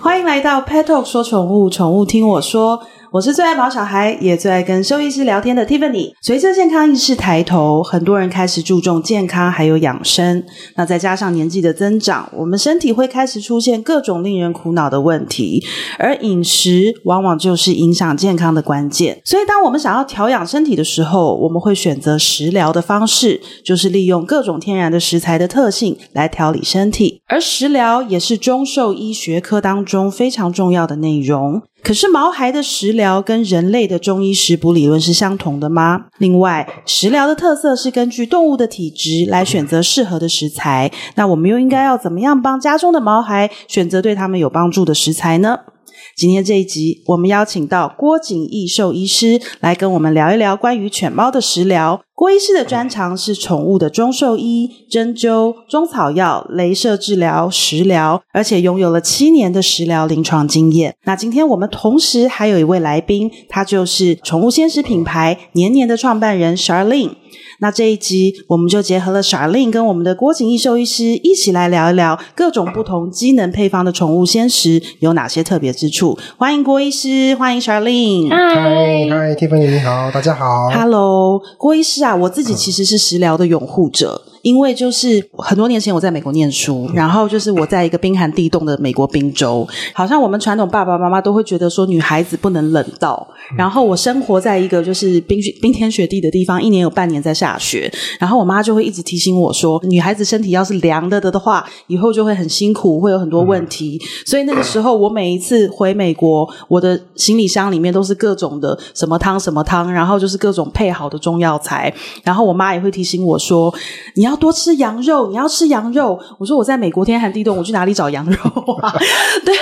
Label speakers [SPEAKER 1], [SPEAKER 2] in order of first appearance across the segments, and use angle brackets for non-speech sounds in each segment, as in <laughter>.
[SPEAKER 1] 欢迎来到 Pet Talk 说宠物，宠物听我说。我是最爱毛小孩，也最爱跟兽医师聊天的 Tiffany。随着健康意识抬头，很多人开始注重健康还有养生。那再加上年纪的增长，我们身体会开始出现各种令人苦恼的问题，而饮食往往就是影响健康的关键。所以，当我们想要调养身体的时候，我们会选择食疗的方式，就是利用各种天然的食材的特性来调理身体。而食疗也是中兽医学科当中非常重要的内容。可是毛孩的食疗跟人类的中医食补理论是相同的吗？另外，食疗的特色是根据动物的体质来选择适合的食材。那我们又应该要怎么样帮家中的毛孩选择对他们有帮助的食材呢？今天这一集，我们邀请到郭景义兽医师来跟我们聊一聊关于犬猫的食疗。郭医师的专长是宠物的中兽医、针灸、中草药、镭射治疗、食疗，而且拥有了七年的食疗临床经验。那今天我们同时还有一位来宾，他就是宠物鲜食品牌年年的创办人 Charlene。那这一集我们就结合了 Charlene 跟我们的郭景义兽医师一起来聊一聊各种不同机能配方的宠物鲜食有哪些特别之处。欢迎郭医师，欢迎 Charlene。
[SPEAKER 2] 嗨嗨，Tiffany 你好，大家好。
[SPEAKER 1] Hello，郭医师啊，我自己其实是食疗的拥护者。因为就是很多年前我在美国念书，然后就是我在一个冰寒地冻的美国宾州，好像我们传统爸爸妈妈都会觉得说女孩子不能冷到，然后我生活在一个就是冰雪冰天雪地的地方，一年有半年在下雪，然后我妈就会一直提醒我说，女孩子身体要是凉的的的话，以后就会很辛苦，会有很多问题，所以那个时候我每一次回美国，我的行李箱里面都是各种的什么汤什么汤，然后就是各种配好的中药材，然后我妈也会提醒我说，你要。要多吃羊肉，你要吃羊肉。我说我在美国天寒地冻，我去哪里找羊肉啊？<laughs> 对，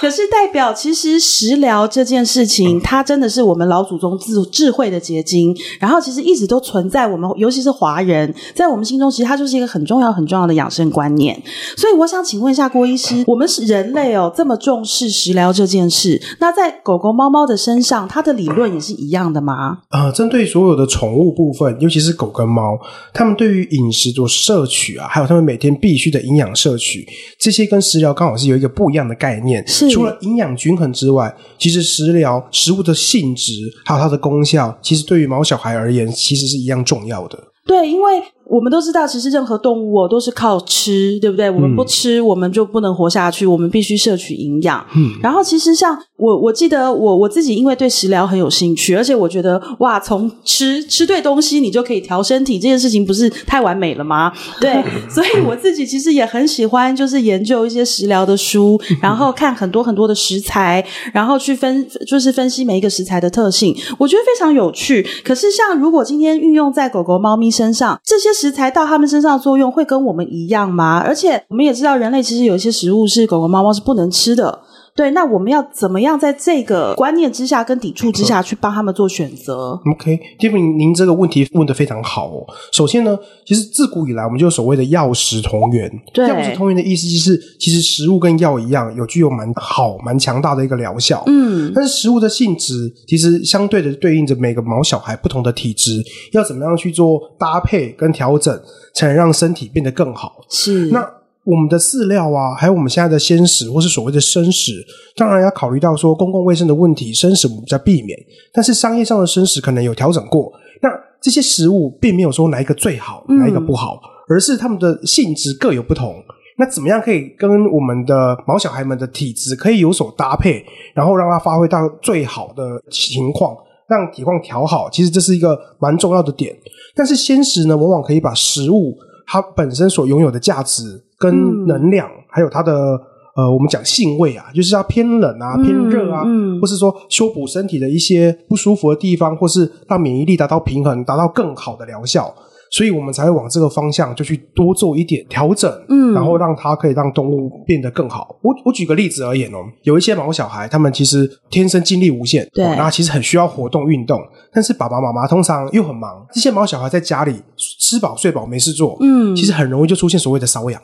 [SPEAKER 1] 可是代表其实食疗这件事情，它真的是我们老祖宗智智慧的结晶。然后其实一直都存在我们，尤其是华人，在我们心中，其实它就是一个很重要很重要的养生观念。所以我想请问一下郭医师，<laughs> 我们是人类哦，这么重视食疗这件事，那在狗狗、猫猫的身上，它的理论也是一样的吗？
[SPEAKER 2] 呃，针对所有的宠物部分，尤其是狗跟猫，它们对于饮食。做摄取啊，还有他们每天必须的营养摄取，这些跟食疗刚好是有一个不一样的概念。
[SPEAKER 1] 是
[SPEAKER 2] 除了营养均衡之外，其实食疗食物的性质还有它的功效，其实对于毛小孩而言，其实是一样重要的。
[SPEAKER 1] 对，因为。我们都知道，其实任何动物哦都是靠吃，对不对？我们不吃，嗯、我们就不能活下去。我们必须摄取营养。嗯，然后其实像我，我记得我我自己，因为对食疗很有兴趣，而且我觉得哇，从吃吃对东西，你就可以调身体，这件事情不是太完美了吗？<laughs> 对，所以我自己其实也很喜欢，就是研究一些食疗的书，然后看很多很多的食材，然后去分就是分析每一个食材的特性，我觉得非常有趣。可是像如果今天运用在狗狗、猫咪身上，这些。食材到它们身上的作用会跟我们一样吗？而且我们也知道，人类其实有一些食物是狗狗、猫猫是不能吃的。对，那我们要怎么样在这个观念之下跟抵触之下去帮他们做选择
[SPEAKER 2] ？OK，Tiffany，您这个问题问得非常好哦。首先呢，其实自古以来我们就所谓的药食同源。
[SPEAKER 1] 对，
[SPEAKER 2] 药食同源的意思就是，其实食物跟药一样，有具有蛮好、蛮强大的一个疗效。
[SPEAKER 1] 嗯，
[SPEAKER 2] 但是食物的性质其实相对的对应着每个毛小孩不同的体质，要怎么样去做搭配跟调整，才能让身体变得更好？
[SPEAKER 1] 是
[SPEAKER 2] 那。我们的饲料啊，还有我们现在的鲜食，或是所谓的生食，当然要考虑到说公共卫生的问题，生食我们比较避免。但是商业上的生食可能有调整过。那这些食物并没有说哪一个最好，哪一个不好，嗯、而是它们的性质各有不同。那怎么样可以跟我们的毛小孩们的体质可以有所搭配，然后让它发挥到最好的情况，让体况调好？其实这是一个蛮重要的点。但是鲜食呢，往往可以把食物它本身所拥有的价值。跟能量，嗯、还有它的呃，我们讲性味啊，就是它偏冷啊，偏热啊，嗯嗯、或是说修补身体的一些不舒服的地方，或是让免疫力达到平衡，达到更好的疗效，所以我们才会往这个方向就去多做一点调整，嗯，然后让它可以让动物变得更好。我我举个例子而言哦，有一些毛小孩，他们其实天生精力无限，
[SPEAKER 1] 对，
[SPEAKER 2] 那、哦、其实很需要活动运动，但是爸爸妈妈通常又很忙，这些毛小孩在家里吃饱睡饱没事做，嗯，其实很容易就出现所谓的瘙痒。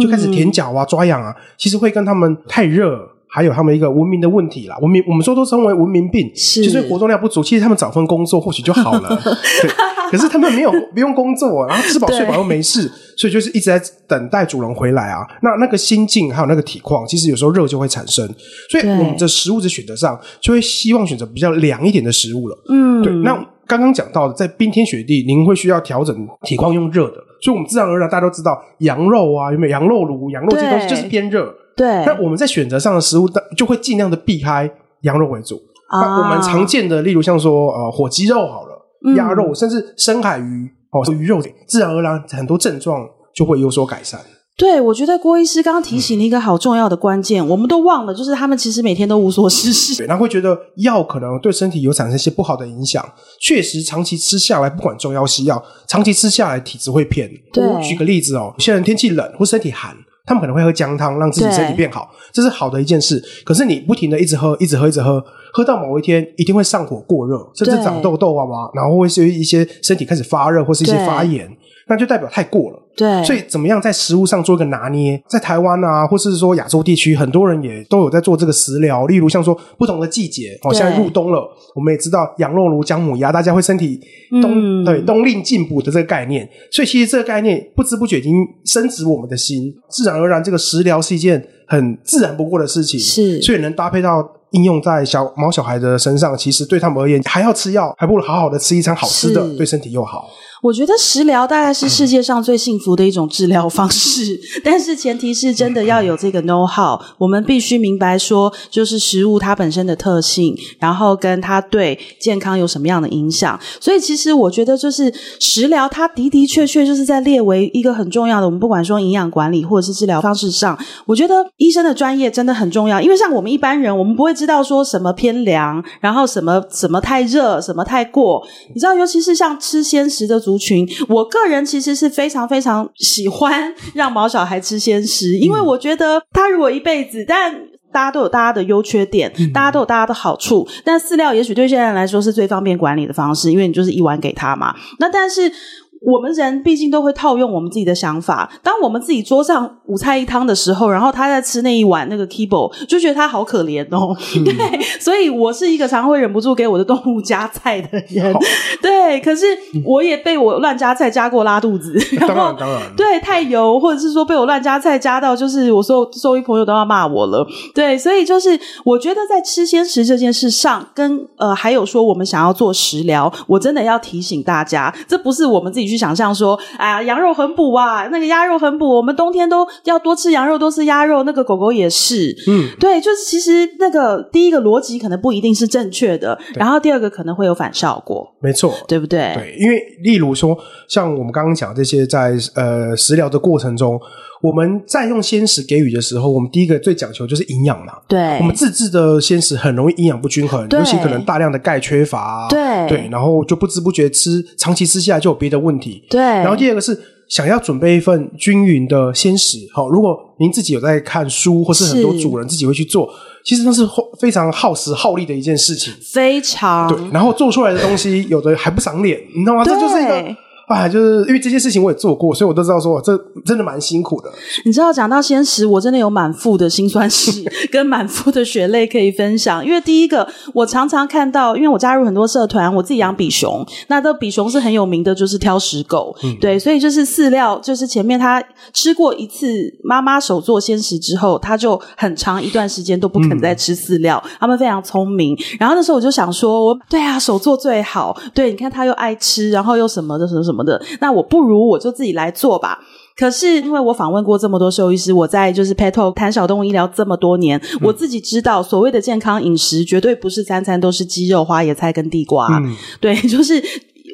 [SPEAKER 2] 就开始舔脚啊、抓痒啊，其实会跟他们太热，还有他们一个文明的问题啦。文明我们说都称为文明病，
[SPEAKER 1] 是
[SPEAKER 2] 就是活动量不足。其实他们找份工作或许就好了，<laughs> 对。可是他们没有不用工作，然后吃饱睡饱又没事，<laughs> 所以就是一直在等待主人回来啊。那那个心境还有那个体况，其实有时候热就会产生。所以我们的食物的选择上，就会希望选择比较凉一点的食物了。嗯，对。那刚刚讲到的，在冰天雪地，您会需要调整体况用热的，所以我们自然而然大家都知道，羊肉啊，有没有羊肉炉、羊肉这些东西就是偏热。
[SPEAKER 1] 对。
[SPEAKER 2] 那我们在选择上的食物，就会尽量的避开羊肉为主。啊。那我们常见的，例如像说呃火鸡肉好了。鸭肉，甚至深海鱼哦，鱼肉，自然而然很多症状就会有所改善。
[SPEAKER 1] 对，我觉得郭医师刚刚提醒了一个好重要的关键，嗯、我们都忘了，就是他们其实每天都无所事事，
[SPEAKER 2] 对，然后会觉得药可能对身体有产生一些不好的影响。确实，长期吃下来，不管中药西药，长期吃下来体质会偏。
[SPEAKER 1] 对，
[SPEAKER 2] 我举个例子哦，有些人天气冷或身体寒，他们可能会喝姜汤，让自己身体变好，这是好的一件事。可是你不停的一直喝，一直喝，一直喝。喝到某一天，一定会上火过热，甚至长痘痘啊嘛，然后会是一些身体开始发热或是一些发炎，那就代表太过了。
[SPEAKER 1] 对，
[SPEAKER 2] 所以怎么样在食物上做一个拿捏？在台湾啊，或是说亚洲地区，很多人也都有在做这个食疗。例如像说不同的季节，哦，现在入冬了，我们也知道羊肉炉、姜母鸭，大家会身体冬、嗯、对冬令进补的这个概念。所以其实这个概念不知不觉已经深植我们的心，自然而然这个食疗是一件很自然不过的事情。
[SPEAKER 1] 是，
[SPEAKER 2] 所以能搭配到。应用在小毛小孩的身上，其实对他们而言，还要吃药，还不如好好的吃一餐好吃的，对身体又好。
[SPEAKER 1] 我觉得食疗大概是世界上最幸福的一种治疗方式，<laughs> 但是前提是真的要有这个 know how。我们必须明白说，就是食物它本身的特性，然后跟它对健康有什么样的影响。所以其实我觉得，就是食疗它的的确确就是在列为一个很重要的。我们不管说营养管理或者是治疗方式上，我觉得医生的专业真的很重要。因为像我们一般人，我们不会知道说什么偏凉，然后什么什么太热，什么太过。你知道，尤其是像吃鲜食的族群，我个人其实是非常非常喜欢让毛小孩吃鲜食，因为我觉得他如果一辈子，但大家都有大家的优缺点，大家都有大家的好处，但饲料也许对现在人来说是最方便管理的方式，因为你就是一碗给他嘛。那但是。我们人毕竟都会套用我们自己的想法。当我们自己桌上五菜一汤的时候，然后他在吃那一碗那个 kibble，就觉得他好可怜哦。嗯、<laughs> 对，所以我是一个常会忍不住给我的动物加菜的人。<laughs> 对，可是我也被我乱加菜加过拉肚子。<laughs> 然后
[SPEAKER 2] 当然，当然。
[SPEAKER 1] 对，太油，或者是说被我乱加菜加到，就是我所有周围朋友都要骂我了。对，所以就是我觉得在吃鲜食这件事上，跟呃还有说我们想要做食疗，我真的要提醒大家，这不是我们自己。去想象说，哎呀，羊肉很补啊，那个鸭肉很补，我们冬天都要多吃羊肉，多吃鸭肉。那个狗狗也是，嗯，对，就是其实那个第一个逻辑可能不一定是正确的，然后第二个可能会有反效果，
[SPEAKER 2] 没错，
[SPEAKER 1] 对不对？
[SPEAKER 2] 对，因为例如说，像我们刚刚讲这些在呃食疗的过程中。我们在用鲜食给予的时候，我们第一个最讲求就是营养嘛。
[SPEAKER 1] 对，
[SPEAKER 2] 我们自制的鲜食很容易营养不均衡，尤其可能大量的钙缺乏。
[SPEAKER 1] 对
[SPEAKER 2] 对，然后就不知不觉吃，长期吃下来就有别的问题。
[SPEAKER 1] 对，
[SPEAKER 2] 然后第二个是想要准备一份均匀的鲜食。好，如果您自己有在看书，或是很多主人自己会去做，其实那是非常耗时耗力的一件事情。
[SPEAKER 1] 非常
[SPEAKER 2] 对，然后做出来的东西有的还不长脸，你知道吗？这就是一个。啊，就是因为这些事情我也做过，所以我都知道说，这真的蛮辛苦的。
[SPEAKER 1] 你知道，讲到鲜食，我真的有满腹的辛酸史 <laughs> 跟满腹的血泪可以分享。因为第一个，我常常看到，因为我加入很多社团，我自己养比熊，那这比熊是很有名的，就是挑食狗，嗯、对，所以就是饲料，就是前面他吃过一次妈妈手做鲜食之后，他就很长一段时间都不肯再吃饲料。嗯、他们非常聪明，然后那时候我就想说，我对啊，手做最好，对，你看他又爱吃，然后又什么的什么什么。的，那我不如我就自己来做吧。可是因为我访问过这么多兽医师，我在就是 Pet Talk 谈小动物医疗这么多年，嗯、我自己知道所谓的健康饮食绝对不是餐餐都是鸡肉、花椰菜跟地瓜。嗯、对，<laughs> 就是。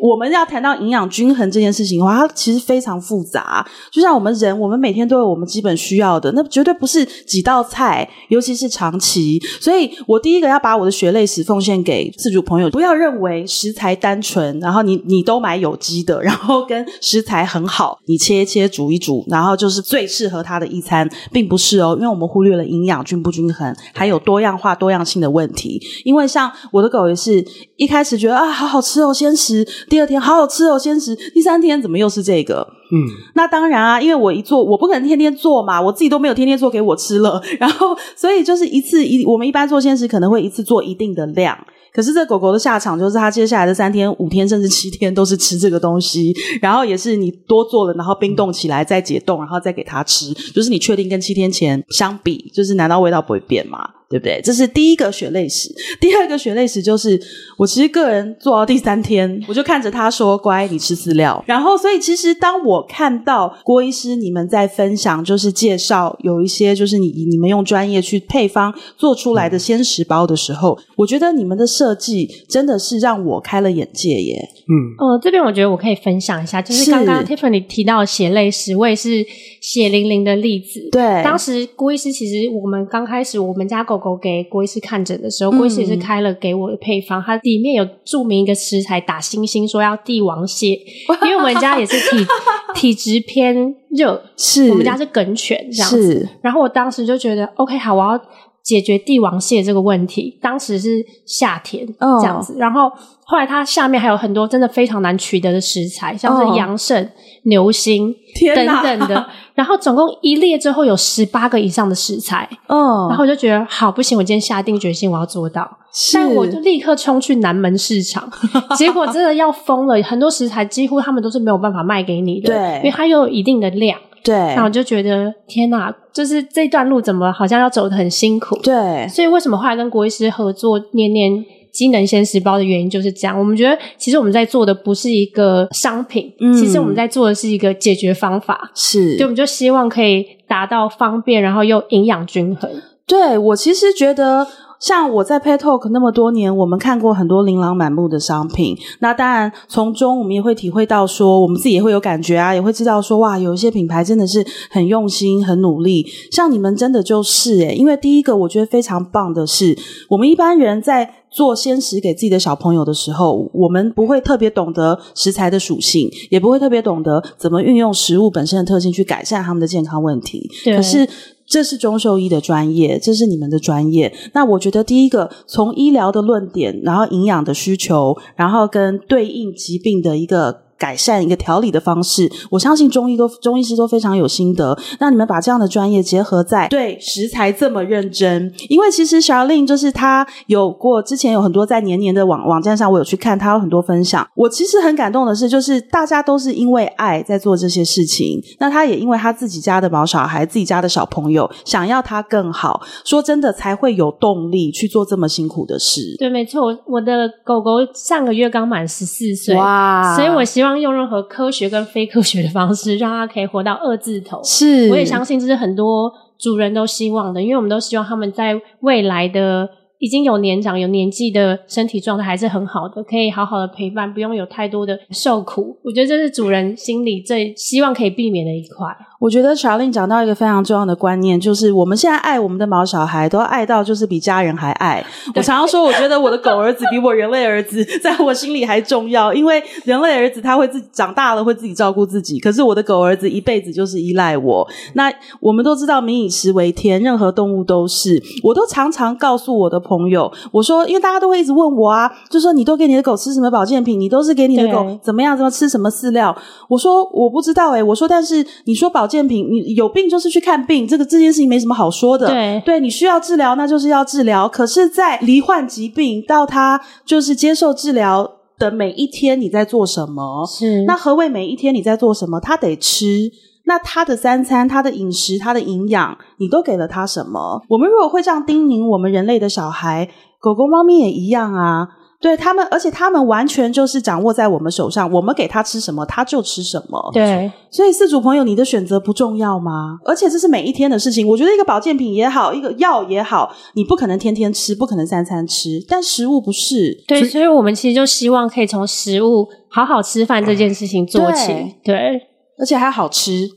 [SPEAKER 1] 我们要谈到营养均衡这件事情的话，它其实非常复杂。就像我们人，我们每天都有我们基本需要的，那绝对不是几道菜，尤其是长期。所以我第一个要把我的血泪史奉献给自主朋友，不要认为食材单纯，然后你你都买有机的，<laughs> 然后跟食材很好，你切一切煮一煮，然后就是最适合它的一餐，并不是哦，因为我们忽略了营养均不均衡，还有多样化、多样性的问题。因为像我的狗也是一开始觉得啊，好好吃哦，鲜食。第二天好好吃哦，鲜食，第三天怎么又是这个？
[SPEAKER 2] 嗯，
[SPEAKER 1] 那当然啊，因为我一做，我不可能天天做嘛，我自己都没有天天做给我吃了，<laughs> 然后所以就是一次一，我们一般做鲜食可能会一次做一定的量。可是这狗狗的下场就是，它接下来的三天、五天甚至七天都是吃这个东西，然后也是你多做了，然后冰冻起来再解冻，然后再给它吃，就是你确定跟七天前相比，就是难道味道不会变吗？对不对？这是第一个血泪史。第二个血泪史就是，我其实个人做到第三天，我就看着他说：“乖，你吃饲料。”然后，所以其实当我看到郭医师你们在分享，就是介绍有一些就是你你们用专业去配方做出来的鲜食包的时候，我觉得你们的设计真的是让我开了眼界耶。
[SPEAKER 2] 嗯，
[SPEAKER 3] 呃，这边我觉得我可以分享一下，就是刚刚 Tiffany 提到血泪史，我也是血淋淋的例子。
[SPEAKER 1] 对，
[SPEAKER 3] 当时郭医师其实我们刚开始我们家狗狗给郭医师看诊的时候，郭、嗯、医师也是开了给我的配方，它里面有注明一个食材打星星，说要帝王蟹，<laughs> 因为我们家也是体 <laughs> 体质偏热，是我们家是梗犬这样子。然后我当时就觉得，OK，好，我要。解决帝王蟹这个问题，当时是夏天这样子，oh. 然后后来它下面还有很多真的非常难取得的食材，像是羊肾、oh. 牛心等等的，<laughs> 然后总共一列之后有十八个以上的食材，哦，oh. 然后我就觉得好不行，我今天下定决心我要做到，是但我就立刻冲去南门市场，<laughs> 结果真的要疯了，很多食材几乎他们都是没有办法卖给你的，对，因为它又有一定的量。对，然后我就觉得天哪，就是这段路怎么好像要走得很辛苦？对，所以为什么后来跟国医师合作念念机能鲜食包的原因就是这样。我们觉得其实我们在做的不是一个商品，嗯，其实我们在做的是一个解决方法，是，对，我们就希望可以达到方便，然后又营养均衡。
[SPEAKER 1] 对，我其实觉得。像我在 Pet Talk 那么多年，我们看过很多琳琅满目的商品。那当然，从中我们也会体会到说，我们自己也会有感觉啊，也会知道说，哇，有一些品牌真的是很用心、很努力。像你们真的就是诶，因为第一个我觉得非常棒的是，我们一般人在做鲜食给自己的小朋友的时候，我们不会特别懂得食材的属性，也不会特别懂得怎么运用食物本身的特性去改善他们的健康问题。可是。这是中兽医的专业，这是你们的专业。那我觉得第一个，从医疗的论点，然后营养的需求，然后跟对应疾病的一个。改善一个调理的方式，我相信中医都中医师都非常有心得。那你们把这样的专业结合在对食材这么认真，因为其实 Charlene 就是他有过之前有很多在年年的网网站上，我有去看，他有很多分享。我其实很感动的是，就是大家都是因为爱在做这些事情。那他也因为他自己家的毛小孩，自己家的小朋友想要他更好，说真的才会有动力去做这么辛苦的事。
[SPEAKER 3] 对，没错，我的狗狗上个月刚满十四岁，哇！所以我希望。用任何科学跟非科学的方式，让它可以活到二字头。是，我也相信这是很多主人都希望的，因为我们都希望他们在未来的。已经有年长、有年纪的身体状态还是很好的，可以好好的陪伴，不用有太多的受苦。我觉得这是主人心里最希望可以避免的一块。
[SPEAKER 1] 我觉得 Charlene 讲到一个非常重要的观念，就是我们现在爱我们的毛小孩，都爱到就是比家人还爱。<laughs> 我常常说，我觉得我的狗儿子比我人类儿子 <laughs> 在我心里还重要，因为人类儿子他会自己长大了，会自己照顾自己，可是我的狗儿子一辈子就是依赖我。那我们都知道，民以食为天，任何动物都是。我都常常告诉我的朋友，我说，因为大家都会一直问我啊，就说你都给你的狗吃什么保健品？你都是给你的狗怎么样？怎么吃什么饲料？我说我不知道诶、欸、我说但是你说保健品，你有病就是去看病，这个这件事情没什么好说的。对，对你需要治疗，那就是要治疗。可是，在罹患疾病到他就是接受治疗的每一天，你在做什么？是那何谓每一天你在做什么？他得吃。那他的三餐、他的饮食、他的营养，你都给了他什么？我们如果会这样叮咛我们人类的小孩，狗狗、猫咪也一样啊。对他们，而且他们完全就是掌握在我们手上，我们给他吃什么，他就吃什么。对，所以四主朋友，你的选择不重要吗？而且这是每一天的事情。我觉得一个保健品也好，一个药也好，你不可能天天吃，不可能三餐吃，但食物不是。
[SPEAKER 3] 对，所以我们其实就希望可以从食物好好吃饭这件事情做起。对，对，
[SPEAKER 1] 而且还好吃。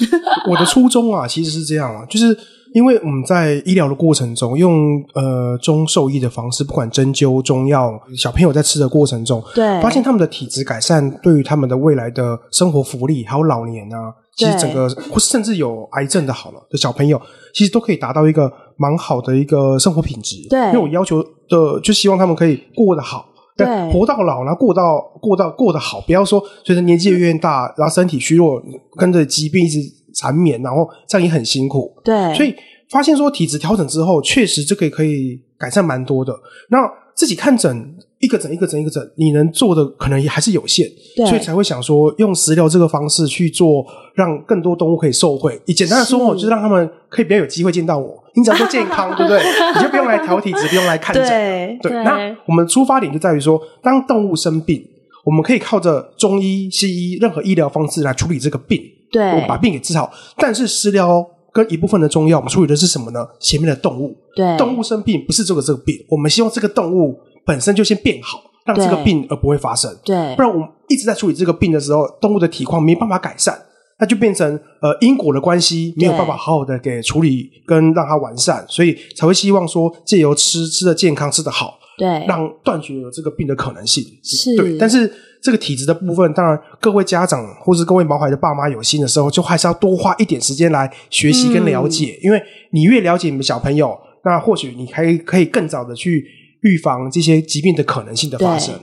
[SPEAKER 1] <laughs>
[SPEAKER 2] 我的初衷啊，其实是这样啊，就是因为我们在医疗的过程中，用呃中兽医的方式，不管针灸、中药，小朋友在吃的过程中，对，发现他们的体质改善，对于他们的未来的生活福利，还有老年啊，其实整个或甚至有癌症的好了的小朋友，其实都可以达到一个蛮好的一个生活品质。对，因为我要求的就希望他们可以过得好。
[SPEAKER 1] 对，
[SPEAKER 2] 活到老，然后过到过到过得好，不要说随着年纪越大，然后身体虚弱，跟着疾病一直缠绵，然后这样也很辛苦。
[SPEAKER 1] 对，
[SPEAKER 2] 所以发现说体质调整之后，确实这个可以改善蛮多的。那自己看诊一个诊一个诊一个诊，你能做的可能也还是有限，
[SPEAKER 1] 对，
[SPEAKER 2] 所以才会想说用食疗这个方式去做，让更多动物可以受惠。以简单的说，我就是让他们可以比较有机会见到我。你只要说健康，<laughs> 对不对？你就不用来调体质，不用来看诊。
[SPEAKER 1] 对，
[SPEAKER 2] 对，那我们出发点就在于说，当动物生病，我们可以靠着中医、西医任何医疗方式来处理这个病，
[SPEAKER 1] 对，
[SPEAKER 2] 我们把病给治好。但是食疗跟一部分的中药，我们处理的是什么呢？前面的动物，
[SPEAKER 1] 对，
[SPEAKER 2] 动物生病不是这个这个病，我们希望这个动物本身就先变好，让这个病而不会发生。
[SPEAKER 1] 对，
[SPEAKER 2] 不然我们一直在处理这个病的时候，动物的体况没办法改善。那就变成呃因果的关系没有办法好好的给处理跟让它完善，所以才会希望说借由吃吃的健康吃的好，
[SPEAKER 1] 对，
[SPEAKER 2] 让断绝有这个病的可能性。
[SPEAKER 1] 是，
[SPEAKER 2] 对。但是这个体质的部分，当然各位家长或是各位毛孩的爸妈有心的时候，就还是要多花一点时间来学习跟了解，嗯、因为你越了解你的小朋友，那或许你还可以更早的去预防这些疾病的可能性的发生。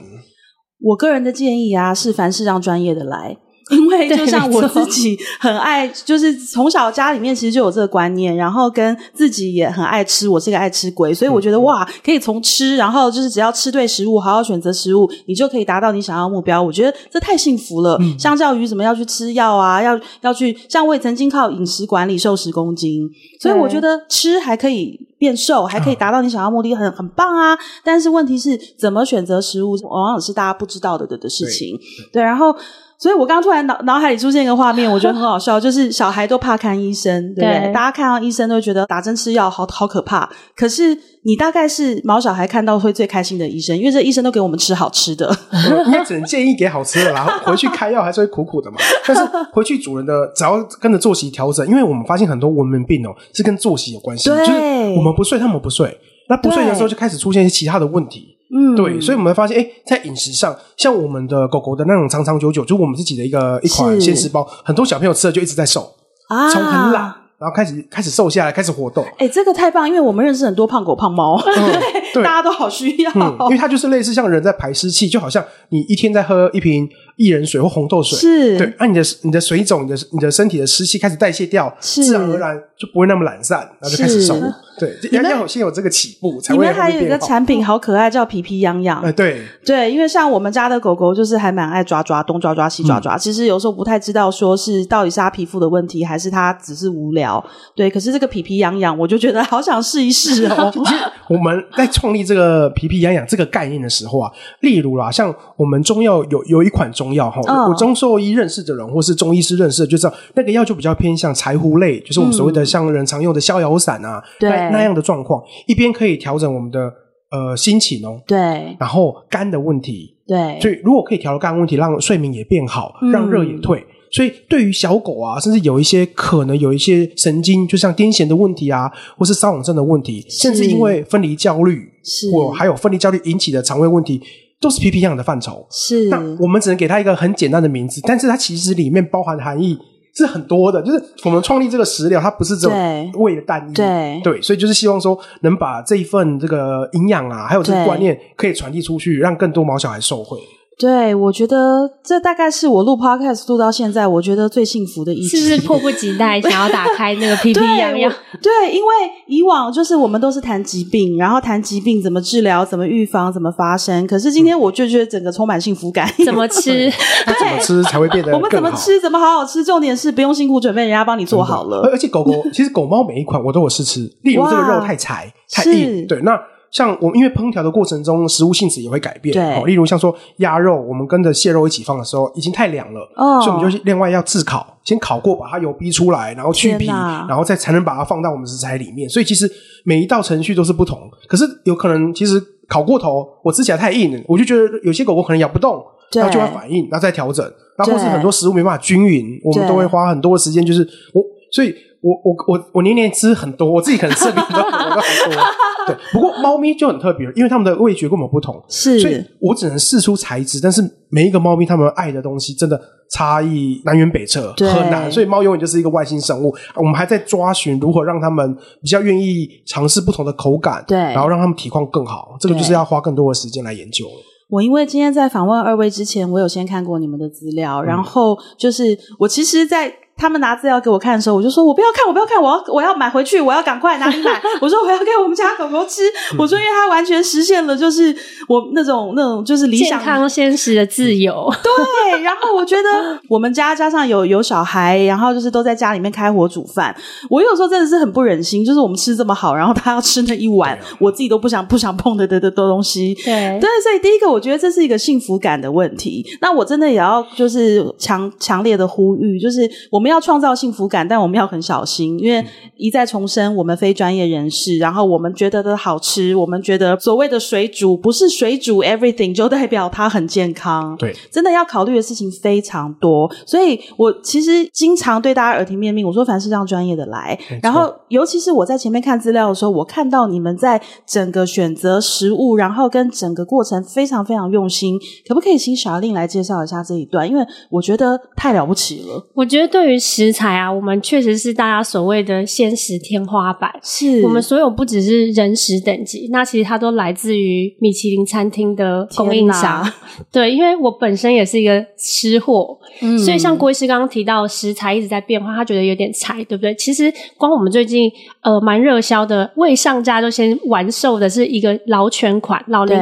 [SPEAKER 1] 我个人的建议啊，是凡事让专业的来。因为就像我自己很爱，就是从小家里面其实就有这个观念，然后跟自己也很爱吃，我是个爱吃鬼，所以我觉得哇，可以从吃，然后就是只要吃对食物，好好选择食物，你就可以达到你想要的目标。我觉得这太幸福了。嗯、相较于什么要去吃药啊，要要去，像我也曾经靠饮食管理瘦十公斤，所以我觉得吃还可以变瘦，还可以达到你想要的目的，很很棒啊。但是问题是怎么选择食物，往往是大家不知道的的的事情。对，对，然后。所以我刚刚突然脑脑海里出现一个画面，<laughs> 我觉得很好笑，就是小孩都怕看医生，对不对？对，大家看到医生都觉得打针吃药好好可怕。可是你大概是毛小孩看到会最开心的医生，因为这医生都给我们吃好吃的。<laughs>
[SPEAKER 2] 应该只能建议给好吃的啦，然 <laughs> 后回去开药还是会苦苦的嘛。但是回去主人的只要跟着作息调整，因为我们发现很多文明病哦是跟作息有关系，
[SPEAKER 1] 对，
[SPEAKER 2] 就是我们不睡，他们不睡，那不睡的时候就开始出现一些其他的问题。嗯，对，所以我们会发现，哎，在饮食上，像我们的狗狗的那种长长久久，就我们自己的一个一款鲜食包，很多小朋友吃了就一直在瘦，啊，从很懒，然后开始开始瘦下来，开始活动。
[SPEAKER 1] 哎，这个太棒，因为我们认识很多胖狗胖猫，
[SPEAKER 2] 嗯，<laughs> 对，
[SPEAKER 1] 大家都好需要，
[SPEAKER 2] 嗯，因为它就是类似像人在排湿气，就好像你一天在喝一瓶薏仁水或红豆水，
[SPEAKER 1] 是。
[SPEAKER 2] 对，那你的你的水肿，你的你的身体的湿气开始代谢掉，自然而然就不会那么懒散，然后就开始瘦。对，要要先有这个起步，才会会。里面还有一个
[SPEAKER 1] 产品好可爱，叫皮皮痒痒。
[SPEAKER 2] 哎，对
[SPEAKER 1] 对，因为像我们家的狗狗，就是还蛮爱抓抓，东抓抓西抓抓。嗯、其实有时候不太知道，说是到底是它皮肤的问题，还是它只是无聊。对，可是这个皮皮痒痒，我就觉得好想试一试哦。<laughs> 其实
[SPEAKER 2] 我们在创立这个皮皮痒痒这个概念的时候啊，<laughs> 例如啦，像我们中药有有一款中药哈，我中兽医认识的人，或是中医师认识的，就知道那个药就比较偏向柴胡类，就是我们所谓的像人常用的逍遥散啊，对、嗯、那样的状况。一边可以调整我们的呃心情哦，
[SPEAKER 1] 对，
[SPEAKER 2] 然后肝的问题，
[SPEAKER 1] 对，
[SPEAKER 2] 所以如果可以调肝问题，让睡眠也变好，让热也退，嗯、所以对于小狗啊，甚至有一些可能有一些神经，就像癫痫的问题啊，或是瘙痒症的问题，甚至因为分离焦虑，
[SPEAKER 1] 是，
[SPEAKER 2] 或还有分离焦虑引起的肠胃问题，都是皮皮痒痒的范畴。
[SPEAKER 1] 是，
[SPEAKER 2] 那我们只能给它一个很简单的名字，但是它其实里面包含的含义。是很多的，就是我们创立这个食疗，它不是只有为了单一，
[SPEAKER 1] 对。
[SPEAKER 2] 对，所以就是希望说能把这一份这个营养啊，还有这个观念可以传递出去，让更多毛小孩受惠。
[SPEAKER 1] 对，我觉得这大概是我录 podcast 录到现在，我觉得最幸福的一集，
[SPEAKER 3] 是不是迫不及待想要打开那个 P P 洋洋？
[SPEAKER 1] 对，因为以往就是我们都是谈疾病，然后谈疾病怎么治疗、怎么预防、怎么发生。可是今天我就觉得整个充满幸福感。
[SPEAKER 3] 怎么 <laughs> 吃？对，<laughs>
[SPEAKER 2] 怎么吃才会变得
[SPEAKER 1] 我们怎么吃？怎么好好吃？重点是不用辛苦准备，人家帮你做好了。
[SPEAKER 2] 而且狗狗其实狗猫每一款我都有试吃，例如这个肉太柴、太硬，对那。像我们因为烹调的过程中，食物性质也会改变。对，例如像说鸭肉，我们跟着蟹肉一起放的时候，已经太凉了，哦，所以我们就另外要炙烤，先烤过，把它油逼出来，然后去皮，然后再才能把它放到我们食材里面。所以其实每一道程序都是不同。可是有可能其实烤过头，我吃起来太硬，我就觉得有些狗狗可能咬不动，然后就会反应，然后再调整。然后或是很多食物没办法均匀，我们都会花很多的时间，就是我所以。我我我我年年吃很多，我自己可能吃的比很多狗狗都还多。<laughs> 对，不过猫咪就很特别，因为它们的味觉跟我们不同，
[SPEAKER 1] 是，
[SPEAKER 2] 所以我只能试出材质，但是每一个猫咪它们爱的东西真的差异南辕北辙，很难。所以猫永远就是一个外星生物，我们还在抓寻如何让它们比较愿意尝试不同的口感，
[SPEAKER 1] 对，
[SPEAKER 2] 然后让它们体况更好，这个就是要花更多的时间来研究了。
[SPEAKER 1] 我因为今天在访问二位之前，我有先看过你们的资料，然后就是我其实，在。他们拿资料给我看的时候，我就说：“我不要看，我不要看，我要我要买回去，我要赶快哪里买？” <laughs> 我说：“我要给我们家狗狗吃。”我说：“因为它完全实现了，就是我那种那种就是理想
[SPEAKER 3] 健康现实的自由。<laughs> ”
[SPEAKER 1] 对。然后我觉得我们家加上有有小孩，然后就是都在家里面开火煮饭。我有时候真的是很不忍心，就是我们吃这么好，然后他要吃那一碗我自己都不想不想碰的的的的东西。
[SPEAKER 3] 对
[SPEAKER 1] 对，所以第一个我觉得这是一个幸福感的问题。那我真的也要就是强强烈的呼吁，就是我们。我们要创造幸福感，但我们要很小心，因为一再重申，我们非专业人士，然后我们觉得的好吃，我们觉得所谓的水煮不是水煮 everything 就代表它很健康。
[SPEAKER 2] 对，
[SPEAKER 1] 真的要考虑的事情非常多，所以我其实经常对大家耳提面命，我说凡事让专业的来。然后，尤其是我在前面看资料的时候，我看到你们在整个选择食物，然后跟整个过程非常非常用心。可不可以请 Charlene 来介绍一下这一段？因为我觉得太了不起了。
[SPEAKER 3] 我觉得对于食材啊，我们确实是大家所谓的鲜食天花板。
[SPEAKER 1] 是
[SPEAKER 3] 我们所有不只是人食等级，那其实它都来自于米其林餐厅的供应商。对，因为我本身也是一个吃货，嗯，所以像郭医师刚刚提到食材一直在变化，他觉得有点柴，对不对？其实光我们最近呃蛮热销的，未上架就先完售的是一个老全款老龄。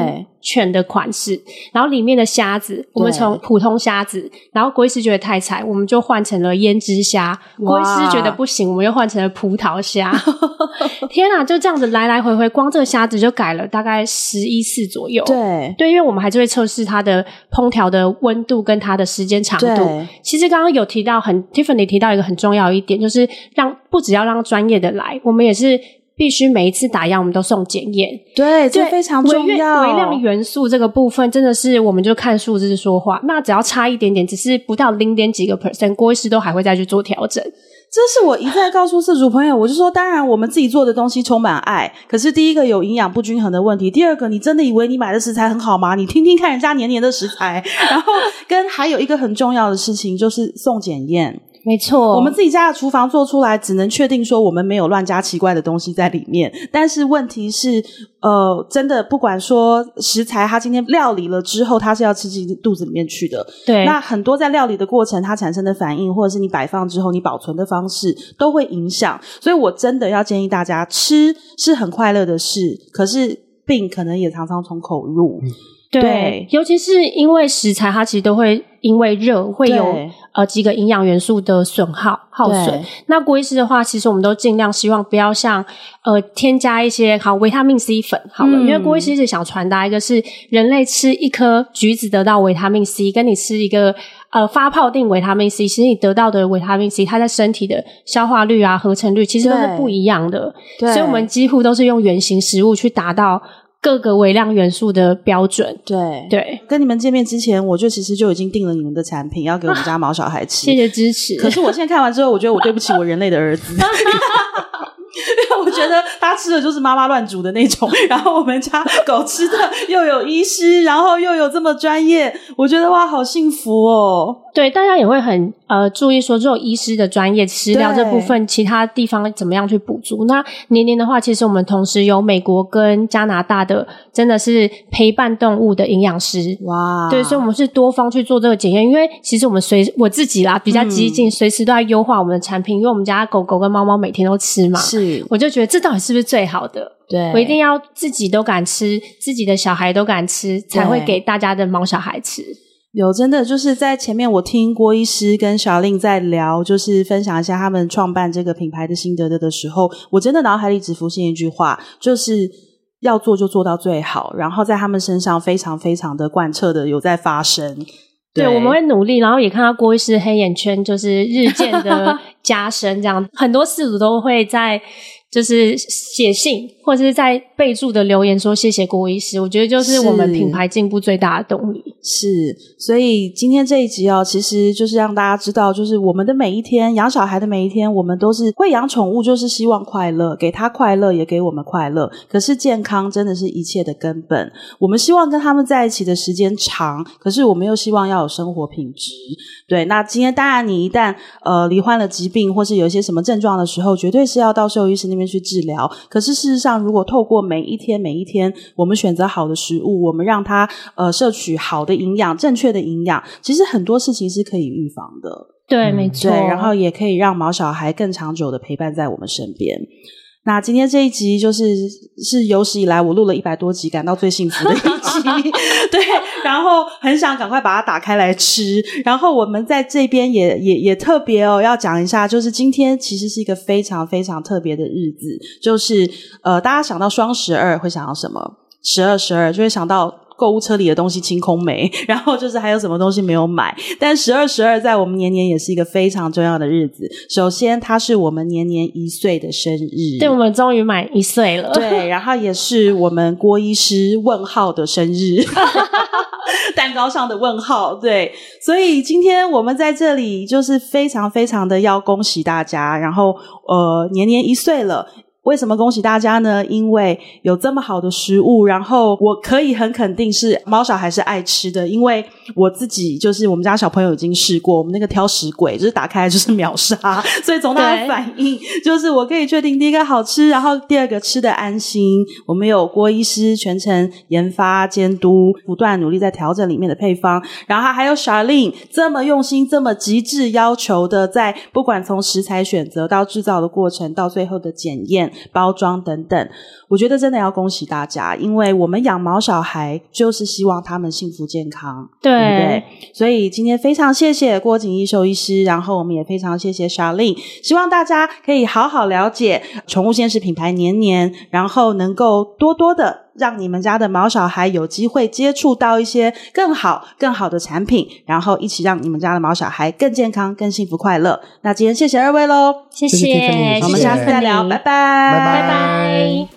[SPEAKER 3] 犬的款式，然后里面的虾子，我们从普通虾子，然后郭医师觉得太柴，我们就换成了胭脂虾。郭医师觉得不行，我们又换成了葡萄虾。<laughs> 天啊，就这样子来来回回，光这个虾子就改了大概十一次左右。
[SPEAKER 1] 对
[SPEAKER 3] 对，因为我们还是会测试它的烹调的温度跟它的时间长度。其实刚刚有提到很，很 Tiffany 提到一个很重要一点，就是让不只要让专业的来，我们也是。必须每一次打样，我们都送检验。
[SPEAKER 1] 对，这非常重要。
[SPEAKER 3] 微量元素这个部分，真的是我们就看数字说话。那只要差一点点，只是不到零点几个 percent，郭医师都还会再去做调整。
[SPEAKER 1] 这是我一再告诉饲主朋友，我就说，当然我们自己做的东西充满爱。可是第一个有营养不均衡的问题，第二个你真的以为你买的食材很好吗？你听听看人家年年的食材。然后跟还有一个很重要的事情，就是送检验。
[SPEAKER 3] 没错，
[SPEAKER 1] 我们自己家的厨房做出来，只能确定说我们没有乱加奇怪的东西在里面。但是问题是，呃，真的不管说食材，它今天料理了之后，它是要吃进肚子里面去的。
[SPEAKER 3] 对，
[SPEAKER 1] 那很多在料理的过程，它产生的反应，或者是你摆放之后你保存的方式，都会影响。所以我真的要建议大家，吃是很快乐的事，可是病可能也常常从口入。嗯
[SPEAKER 3] 对，对，尤其是因为食材，它其实都会因为热会有呃几个营养元素的损耗耗损。那郭医师的话，其实我们都尽量希望不要像呃添加一些好维他命 C 粉好了，嗯、因为郭医师一直想传达一个是人类吃一颗橘子得到维他命 C，跟你吃一个呃发泡定维他命 C，其实你得到的维他命 C，它在身体的消化率啊、合成率其实都是不一样的。对，所以我们几乎都是用原型食物去达到。各个微量元素的标准，
[SPEAKER 1] 对
[SPEAKER 3] 对，
[SPEAKER 1] 跟你们见面之前，我就其实就已经定了你们的产品，要给我们家毛小孩吃。
[SPEAKER 3] 啊、谢谢支持。
[SPEAKER 1] 可是我现在看完之后，我觉得我对不起我人类的儿子。我觉得他吃的就是妈妈乱煮的那种，然后我们家狗吃的又有医师，然后又有这么专业，我觉得哇，好幸福哦。
[SPEAKER 3] 对，大家也会很呃注意说，这种医师的专业食疗这部分，其他地方怎么样去补足？那年年的话，其实我们同时有美国跟加拿大的，真的是陪伴动物的营养师
[SPEAKER 1] 哇。
[SPEAKER 3] 对，所以我们是多方去做这个检验，因为其实我们随我自己啦比较激进，随、嗯、时都在优化我们的产品，因为我们家狗狗跟猫猫每天都吃嘛。
[SPEAKER 1] 是。
[SPEAKER 3] 我就觉得这到底是不是最好的？
[SPEAKER 1] 对，
[SPEAKER 3] 我一定要自己都敢吃，自己的小孩都敢吃，才会给大家的猫小孩吃。
[SPEAKER 1] 有真的就是在前面，我听郭医师跟 Charlene 在聊，就是分享一下他们创办这个品牌的心得的的时候，我真的脑海里只浮现一句话，就是要做就做到最好，然后在他们身上非常非常的贯彻的有在发生。
[SPEAKER 3] 对，我们会努力，然后也看到郭医师黑眼圈就是日渐的 <laughs> 加深，这样很多事主都会在就是写信或者是在备注的留言说谢谢郭医师，我觉得就是我们品牌进步最大的动力。
[SPEAKER 1] 是，所以今天这一集哦，其实就是让大家知道，就是我们的每一天，养小孩的每一天，我们都是会养宠物，就是希望快乐，给他快乐，也给我们快乐。可是健康真的是一切的根本。我们希望跟他们在一起的时间长，可是我们又希望要有生活品质。对，那今天当然，你一旦呃罹患了疾病，或是有一些什么症状的时候，绝对是要到兽医师那边去治疗。可是事实上，如果透过每一天每一天，我们选择好的食物，我们让它呃摄取好的。营养正确的营养，其实很多事情是可以预防的。
[SPEAKER 3] 对，没错。
[SPEAKER 1] 对，然后也可以让毛小孩更长久的陪伴在我们身边。那今天这一集就是是有史以来我录了一百多集感到最幸福的一集。<laughs> 对，然后很想赶快把它打开来吃。然后我们在这边也也也特别哦，要讲一下，就是今天其实是一个非常非常特别的日子，就是呃，大家想到双十二会想到什么？十二十二就会想到。购物车里的东西清空没，<laughs> 然后就是还有什么东西没有买。但十二十二在我们年年也是一个非常重要的日子。首先，它是我们年年一岁的生日，
[SPEAKER 3] 对，我们终于满一岁了。
[SPEAKER 1] 对，然后也是我们郭医师问号的生日，<laughs> 蛋糕上的问号。对，所以今天我们在这里就是非常非常的要恭喜大家，然后呃，年年一岁了。为什么恭喜大家呢？因为有这么好的食物，然后我可以很肯定是猫小孩是爱吃的，因为我自己就是我们家小朋友已经试过，我们那个挑食鬼就是打开来就是秒杀，<laughs> 所以从他的反应就是我可以确定第一个好吃，然后第二个吃的安心。我们有郭医师全程研发监督，不断努力在调整里面的配方，然后还有 Charlene 这么用心、这么极致要求的，在不管从食材选择到制造的过程，到最后的检验。包装等等，我觉得真的要恭喜大家，因为我们养毛小孩就是希望他们幸福健康，
[SPEAKER 3] 对，
[SPEAKER 1] 对不对？所以今天非常谢谢郭景义兽医师，然后我们也非常谢谢 Charlene，希望大家可以好好了解宠物鲜食品牌年年，然后能够多多的让你们家的毛小孩有机会接触到一些更好、更好的产品，然后一起让你们家的毛小孩更健康、更幸福、快乐。那今天谢谢二位喽，
[SPEAKER 3] 谢谢，谢谢，
[SPEAKER 1] 我们下次再聊，拜拜。
[SPEAKER 3] 拜拜。